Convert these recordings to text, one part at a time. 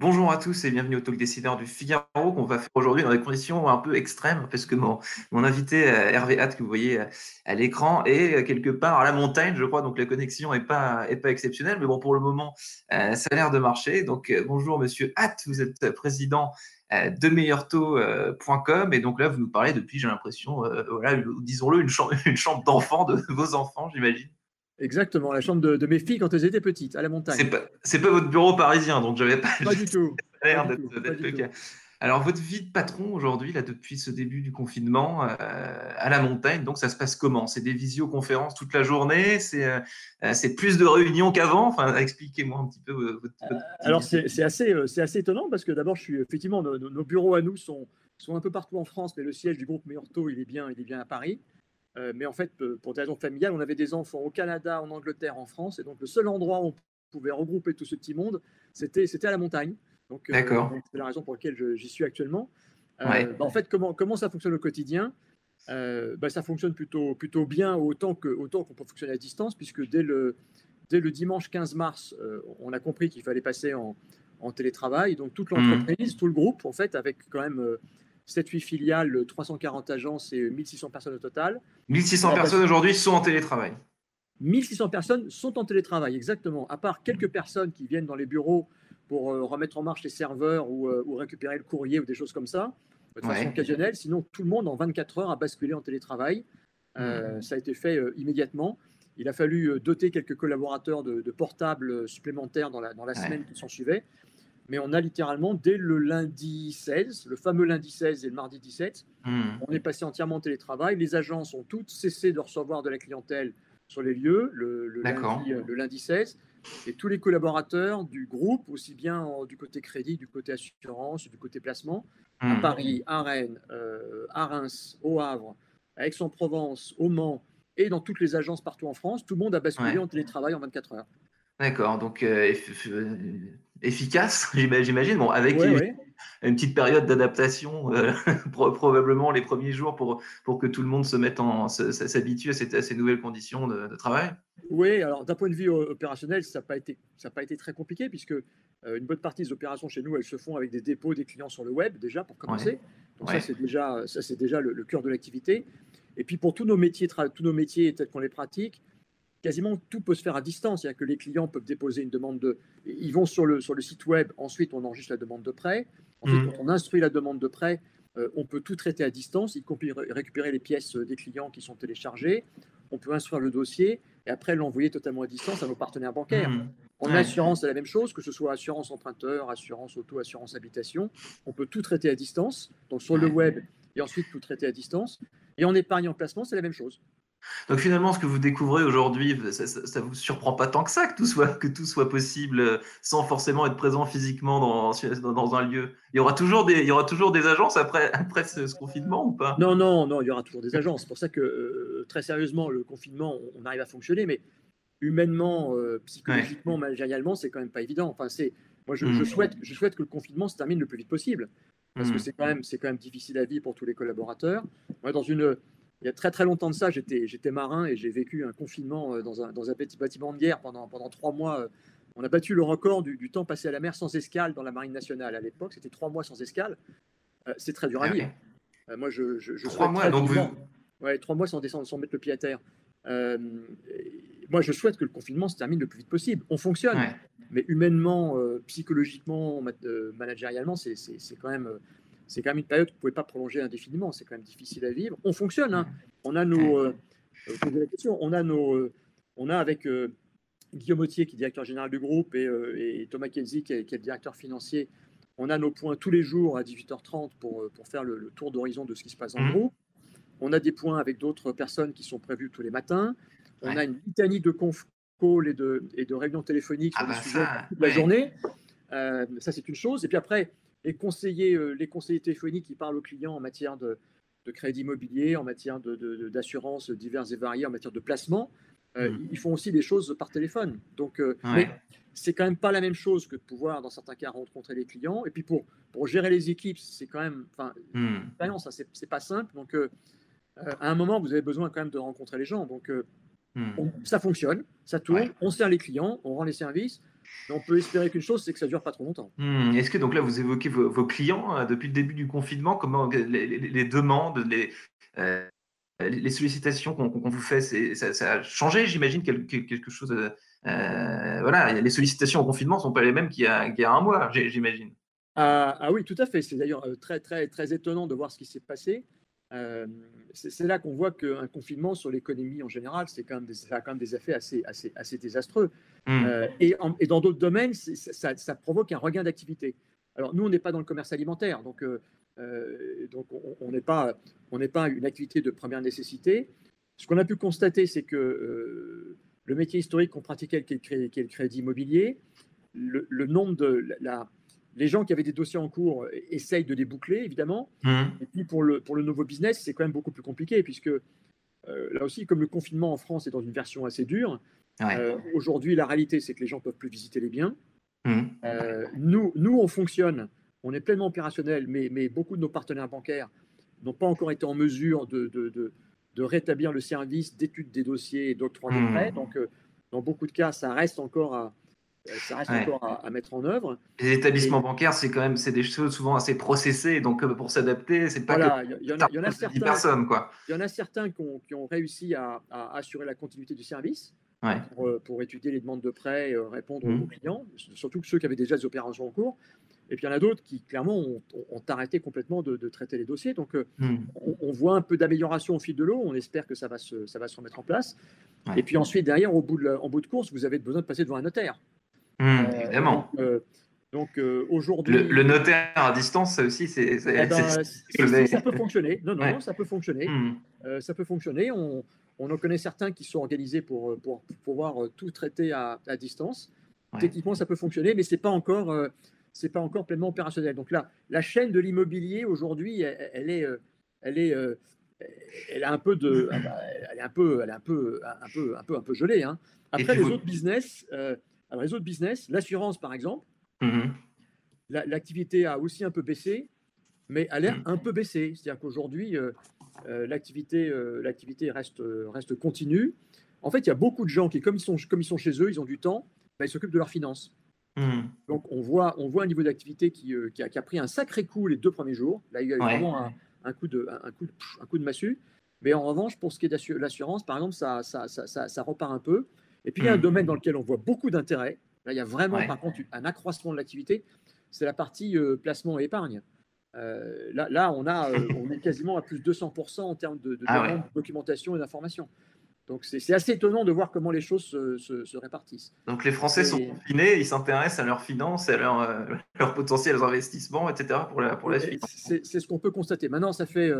Bonjour à tous et bienvenue au Talk Décideur du Figaro qu'on va faire aujourd'hui dans des conditions un peu extrêmes parce que mon, invité euh, Hervé Hatt que vous voyez euh, à l'écran est euh, quelque part à la montagne je crois donc la connexion n'est pas, est pas exceptionnelle mais bon pour le moment ça a l'air de marcher. Donc bonjour monsieur Hatt vous êtes président de meilleurtaux.com et donc là vous nous parlez depuis j'ai l'impression voilà disons-le une chambre, une chambre d'enfant de vos enfants j'imagine Exactement, la chambre de, mes filles quand elles étaient petites, à la montagne. C'est pas, pas votre bureau parisien, donc j'avais pas. Pas du tout. l'air d'être le cas. Alors, votre vie de patron aujourd'hui, là, depuis ce début du confinement, euh, à la montagne, donc ça se passe comment? C'est des visioconférences toute la journée? C'est euh, c'est plus de réunions qu'avant? Enfin, expliquez-moi un petit peu votre. Euh, alors, c'est assez, assez étonnant parce que d'abord, je suis effectivement, nos, bureaux à nous sont, sont un peu partout en France, mais le siège du groupe Meurto, il est bien, il est bien à Paris. Euh, mais en fait, pour des raisons familiales, on avait des enfants au Canada, en Angleterre, en France. Et donc, le seul endroit où on pouvait regrouper tout ce petit monde, c'était à la montagne. Donc, euh, c'est la raison pour laquelle j'y suis actuellement. Euh, bah, en fait, comment, comment ça fonctionne au quotidien? Bah, Ça fonctionne plutôt, plutôt bien, autant qu'on autant qu'on peut fonctionner à distance, puisque dès le, dès le dimanche 15 mars, on a compris qu'il fallait passer en, en, télétravail. Donc, toute mmh. l'entreprise, tout le groupe, en fait, avec quand même 7-8 filiales, 340 agences et 1600 personnes au total. 1600 personnes aujourd'hui sont en télétravail. 1600 personnes sont en télétravail, exactement. À part quelques personnes qui viennent dans les bureaux pour euh, remettre en marche les serveurs euh, ou, récupérer le courrier ou des choses comme ça, de façon occasionnelle. Sinon, tout le monde en 24 heures a basculé en télétravail. Euh, mmh. Ça a été fait immédiatement. Il a fallu doter quelques collaborateurs de, portables supplémentaires dans la, dans la semaine qui s'en suivait mais on a littéralement, dès le lundi 16, le fameux lundi 16 et le mardi 17, hmm. on est passé entièrement en télétravail. Les agences ont toutes cessé de recevoir de la clientèle sur les lieux le, lundi, le lundi 16. Et tous les collaborateurs du groupe, aussi bien du côté crédit, du côté assurance, du côté placement, à hmm. Paris, à Rennes, euh, à Reims, au Havre, à Aix-en-Provence, au Mans et dans toutes les agences partout en France, tout le monde a basculé en télétravail en 24 heures. D'accord, donc euh, efficace, j'imagine. Bon, avec une, petite période d'adaptation, euh, probablement les premiers jours pour, pour que tout le monde se mette en s'habitue à, ces nouvelles conditions de, travail. Oui, alors d'un point de vue opérationnel, ça n'a pas été ça pas été très compliqué puisque euh, une bonne partie des opérations chez nous, elles se font avec des dépôts des clients sur le web déjà pour commencer. Donc ça c'est déjà ça c'est déjà le, cœur de l'activité. Et puis pour tous nos métiers tous nos métiers tels qu'on les pratique, quasiment tout peut se faire à distance. C'est-à-dire que les clients peuvent déposer une demande de. Ils vont sur le, sur le site web, ensuite on enregistre la demande de prêt. Ensuite, mmh. quand on instruit la demande de prêt, euh, on peut tout traiter à distance, y compris récupérer les pièces des clients qui sont téléchargées. On peut instruire le dossier et après l'envoyer totalement à distance à nos partenaires bancaires. Mmh. En assurance, c'est la même chose, que ce soit assurance emprunteur, assurance auto, assurance habitation. On peut tout traiter à distance, donc sur le web et ensuite tout traiter à distance. Et en épargne en placement, c'est la même chose. Donc finalement, ce que vous découvrez aujourd'hui, ça, ne vous surprend pas tant que ça que tout soit, que tout soit possible euh, sans forcément être présent physiquement dans, dans un lieu. Il y aura toujours des, il y aura toujours des agences après, après ce, confinement ou pas? Non, non, non, il y aura toujours des agences. C'est pour ça que euh, très sérieusement, le confinement, on arrive à fonctionner, mais humainement, euh, psychologiquement, managérialement, c'est quand même pas évident. Enfin, c'est, moi, je, mmh. souhaite, je souhaite que le confinement se termine le plus vite possible parce que mmh. c'est quand même, c'est quand même difficile à vivre pour tous les collaborateurs. Moi, dans une il y a très très longtemps de ça, j'étais marin et j'ai vécu un confinement euh, dans un, dans un, petit bâtiment de guerre pendant, pendant trois mois. Euh. On a battu le record du, temps passé à la mer sans escale dans la marine nationale. À l'époque, c'était trois mois sans escale. Euh, c'est très dur à ah vivre. moi, je, je, trois mois, donc vous... ouais, trois mois sans descendre, sans mettre le pied à terre. moi, je souhaite que le confinement se termine le plus vite possible. On fonctionne, mais humainement, psychologiquement, managérialement, c'est quand même c'est quand même une période que vous ne pouvez pas prolonger indéfiniment. C'est quand même difficile à vivre. On fonctionne. Hein. On a nos. Euh, la question. On a nos. Euh, on a avec euh, Guillaume Autier, qui est directeur général du groupe, et, Thomas Kenzie, qui est, le directeur financier. On a nos points tous les jours à 18h30 pour, pour faire le, tour d'horizon de ce qui se passe en mmh. groupe. On a des points avec d'autres personnes qui sont prévus tous les matins. On a une litanie de conf calls et de, et de réunions téléphoniques ah sur bah toute la journée. ça, c'est une chose. Et puis après, les conseillers, euh, les conseillers téléphoniques qui parlent aux clients en matière de, crédit immobilier, en matière d'assurance diverses et variées, en matière de placement. Euh, mmh. Ils font aussi des choses par téléphone. Donc, euh, c'est quand même pas la même chose que de pouvoir, dans certains cas, rencontrer les clients. Et puis pour, pour gérer les équipes, c'est quand même, enfin, mmh. ça c'est pas simple. Donc, à un moment, vous avez besoin quand même de rencontrer les gens. Donc, hmm. ça fonctionne, ça tourne, on sert les clients, on rend les services. On peut espérer qu'une chose, c'est que ça dure pas trop longtemps. Hmm. Est-ce que donc là, vous évoquez vos, clients depuis le début du confinement, comment les, demandes, les, les sollicitations qu'on vous fait, ça, ça, a changé, j'imagine, quelque chose. voilà, les sollicitations au confinement ne sont pas les mêmes qu'il y, y, a un mois, j'imagine. Ah, ah, oui, tout à fait. C'est d'ailleurs très, très, très étonnant de voir ce qui s'est passé. C'est là qu'on voit qu'un confinement sur l'économie en général, c'est quand même des, ça a quand même des effets assez, assez, assez désastreux. Mmh. et, et, dans d'autres domaines, ça, ça, provoque un regain d'activité. Alors nous, on n'est pas dans le commerce alimentaire, donc, donc on n'est pas, on pas une activité de première nécessité. Ce qu'on a pu constater, c'est que le métier historique qu'on pratiquait, qui est, le crédit immobilier, le, le nombre de la, les gens qui avaient des dossiers en cours euh, essayent de les boucler, évidemment. Mmh. Et puis pour le, pour le nouveau business, c'est quand même beaucoup plus compliqué, puisque euh, là aussi, comme le confinement en France est dans une version assez dure, euh, aujourd'hui, la réalité, c'est que les gens ne peuvent plus visiter les biens. Mmh. nous, nous, on fonctionne, on est pleinement opérationnel, mais, mais beaucoup de nos partenaires bancaires n'ont pas encore été en mesure de, de, de, rétablir le service d'étude des dossiers et d'octroi des mmh. prêts. Donc, dans beaucoup de cas, ça reste encore à, ça reste encore à, mettre en œuvre. Les établissements bancaires, c'est quand même c'est des choses souvent assez processées, donc euh, pour s'adapter, c'est pas il y, en a certains, personnes, quoi. Il y en a certains qui ont, qui ont réussi à, assurer la continuité du service. Pour, euh, pour, étudier les demandes de prêt, répondre aux mmh. clients, surtout ceux qui avaient déjà des opérations en cours. Et puis il y en a d'autres qui, clairement, ont, arrêté complètement de, traiter les dossiers. Donc mmh. on, voit un peu d'amélioration au fil de l'eau. On espère que ça va se, ça va se remettre en place. Et puis ensuite, derrière, au bout de, en bout de course, vous avez besoin de passer devant un notaire. Mmh, euh, évidemment. donc, euh, euh, aujourd'hui. Le, notaire à distance, ça aussi, c'est. Eh ben, ça peut fonctionner. Non, non, ça peut fonctionner. Mmh. ça peut fonctionner. On, on, en connaît certains qui sont organisés pour, pour, pouvoir tout traiter à, à distance. Techniquement, ça peut fonctionner, mais c'est pas encore. c'est pas encore pleinement opérationnel. Donc là, la chaîne de l'immobilier aujourd'hui, elle, est, elle est, elle a un peu de, elle est un peu, elle est un peu, un peu, un peu, un peu gelée. Hein. Après, les autres business, alors, les autres business, l'assurance par exemple, mhm. l'activité a aussi un peu baissé, mais a l'air un peu baissé. C'est-à-dire qu'aujourd'hui, euh, euh, l'activité euh, l'activité reste, reste continue. En fait, il y a beaucoup de gens qui, comme ils sont, comme ils sont chez eux, ils ont du temps, bah, ils s'occupent de leurs finances. Mhm. Donc, on voit, on voit un niveau d'activité qui, qui, a, pris un sacré coup les deux premiers jours. Là, il y a eu vraiment un, coup de, un, coup de, un coup de massue. Mais en revanche, pour ce qui est de l'assurance, par exemple, ça, ça, ça, ça, repart un peu. Et puis, il y a un mmh. domaine dans lequel on voit beaucoup d'intérêt. Là, il y a vraiment, par contre, un accroissement de l'activité. C'est la partie euh, placement et épargne. Euh, là, là, on, a, euh, on est quasiment à plus de 200% en termes de, ah documentation et d'information. Donc, c'est assez étonnant de voir comment les choses se, répartissent. Donc, les Français sont confinés, ils s'intéressent à leurs finances, à leurs leur potentiels investissements, etc. pour la, pour la suite. C'est ce qu'on peut constater. Maintenant, ça fait,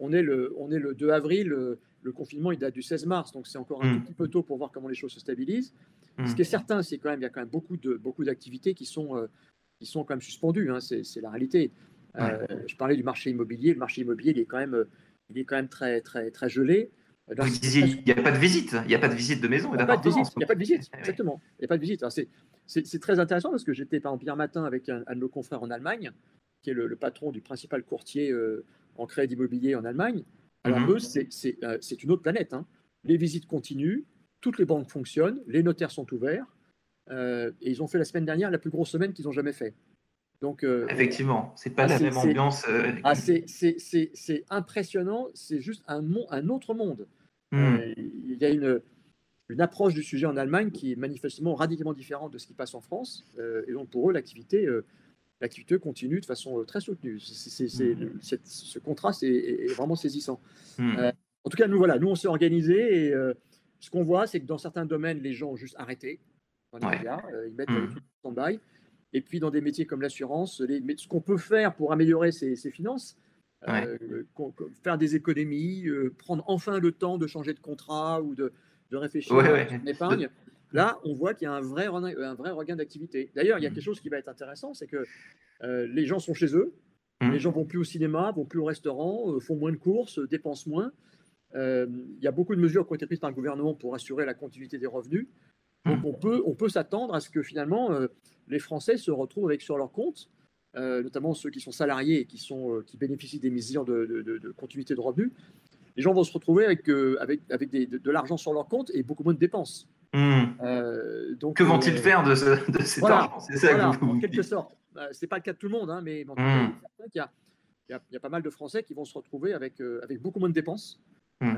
on, est le, on est le 2 avril le confinement, il date du 16 mars, donc c'est encore un mm. petit peu tôt pour voir comment les choses se stabilisent. Mm. Ce qui est certain, c'est quand même, il y a quand même beaucoup de beaucoup d'activités qui sont euh, qui sont quand même suspendues. Hein, c'est la réalité. Euh, je parlais du marché immobilier. Le marché immobilier, il est quand même, il est quand même très très très gelé. Vous disiez, il n'y a pas de visite, il n'y a pas de visite de maison. Il n'y a pas de visite, il n'y a pas de visite, exactement. Il n'y a pas de visite. C'est très intéressant parce que j'étais par exemple hier matin avec un, de nos confrères en Allemagne, qui est le, patron du principal courtier euh, en crédit immobilier en Allemagne. Alors mhm. eux, euh, c'est une autre planète. Hein. Les visites continuent, toutes les banques fonctionnent, les notaires sont ouverts, euh, et ils ont fait la semaine dernière la plus grosse semaine qu'ils ont jamais fait. Donc, euh, Effectivement, c'est pas ah, la même ambiance. Ah, c'est impressionnant, c'est juste un, un autre monde. Hmm. il y a une, une approche du sujet en Allemagne qui est manifestement radicalement différente de ce qui passe en France. et donc pour eux, l'activité l'activité continue de façon euh, très soutenue. Mmh. ce contraste est, vraiment saisissant. Mmh. Euh, en tout cas, nous, voilà, nous, on s'est organisé et euh, ce qu'on voit, c'est que dans certains domaines, les gens ont juste arrêté. ils mettent mmh. en stand-by. Et puis, dans des métiers comme l'assurance, ce qu'on peut faire pour améliorer ses, finances, faire des économies, prendre enfin le temps de changer de contrat ou de, réfléchir à son épargne. Là, on voit qu'il y a un vrai, un vrai regain d'activité. D'ailleurs, il y a mmh. quelque chose qui va être intéressant, c'est que euh, les gens sont chez eux, mmh. les gens vont plus au cinéma, vont plus au restaurant, euh, font moins de courses, euh, dépensent moins. il y a beaucoup de mesures qui ont été prises par le gouvernement pour assurer la continuité des revenus. Mmh. Donc on peut, on peut s'attendre à ce que finalement les Français se retrouvent avec sur leur compte, notamment ceux qui sont salariés et qui, sont, qui bénéficient des mesures de, de continuité de revenus, les gens vont se retrouver avec, avec, avec de, l'argent sur leur compte et beaucoup moins de dépenses. Hmm. donc, que vont-ils faire de, de cet argent? C'est ça que vous, en quelque sorte. Ce n'est pas le cas de tout le monde, hein, mais hmm. il, y a, il, y a, pas mal de Français qui vont se retrouver avec, avec beaucoup moins de dépenses. Hmm.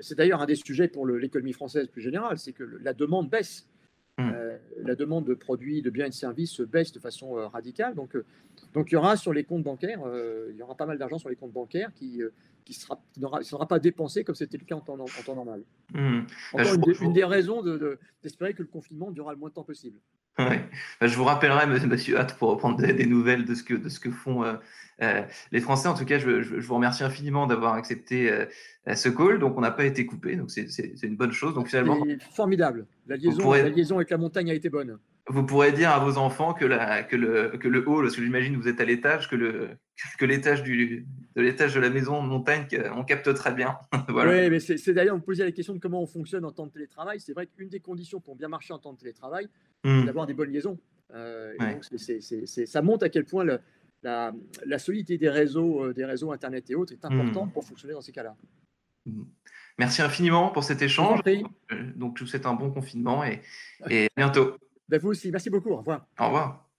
c'est d'ailleurs un des sujets pour l'économie française plus générale, c'est que la demande baisse. Euh, la demande de produits, de biens et de services baisse de façon euh, radicale. Donc, euh, donc, il y aura sur les comptes bancaires, il y aura pas mal d'argent sur les comptes bancaires qui, qui sera, ne sera pas dépensé comme c'était le cas en temps, en temps normal. Encore bah, une, des raisons d'espérer que le confinement durera le moins de temps possible. Ouais. Bah, je vous rappellerai, monsieur Hatt, pour reprendre des, nouvelles de ce que, de ce que font euh, les Français, en tout cas, je, vous remercie infiniment d'avoir accepté euh, ce call. Donc, on n'a pas été coupé, donc c'est une bonne chose. Donc, finalement, formidable. La liaison, la liaison avec la montagne a été bonne. Vous pourrez dire à vos enfants que, la, que, le, que le haut, parce que j'imagine que vous êtes à l'étage, que le que l'étage du de l'étage de la maison de montagne, on capte très bien. Oui, mais c'est d'ailleurs, vous posez la question de comment on fonctionne en temps de télétravail. C'est vrai qu'une des conditions pour bien marcher en temps de télétravail, c'est hmm. d'avoir des bonnes liaisons. Euh, donc ça montre à quel point le, la, solidité des réseaux, euh, des réseaux Internet et autres est importante hmm. pour fonctionner dans ces cas-là. Hmm. Merci infiniment pour cet échange. Euh, donc, je vous souhaite un bon confinement et, et à bientôt. Ben vous aussi. Merci beaucoup. Au revoir. Au revoir.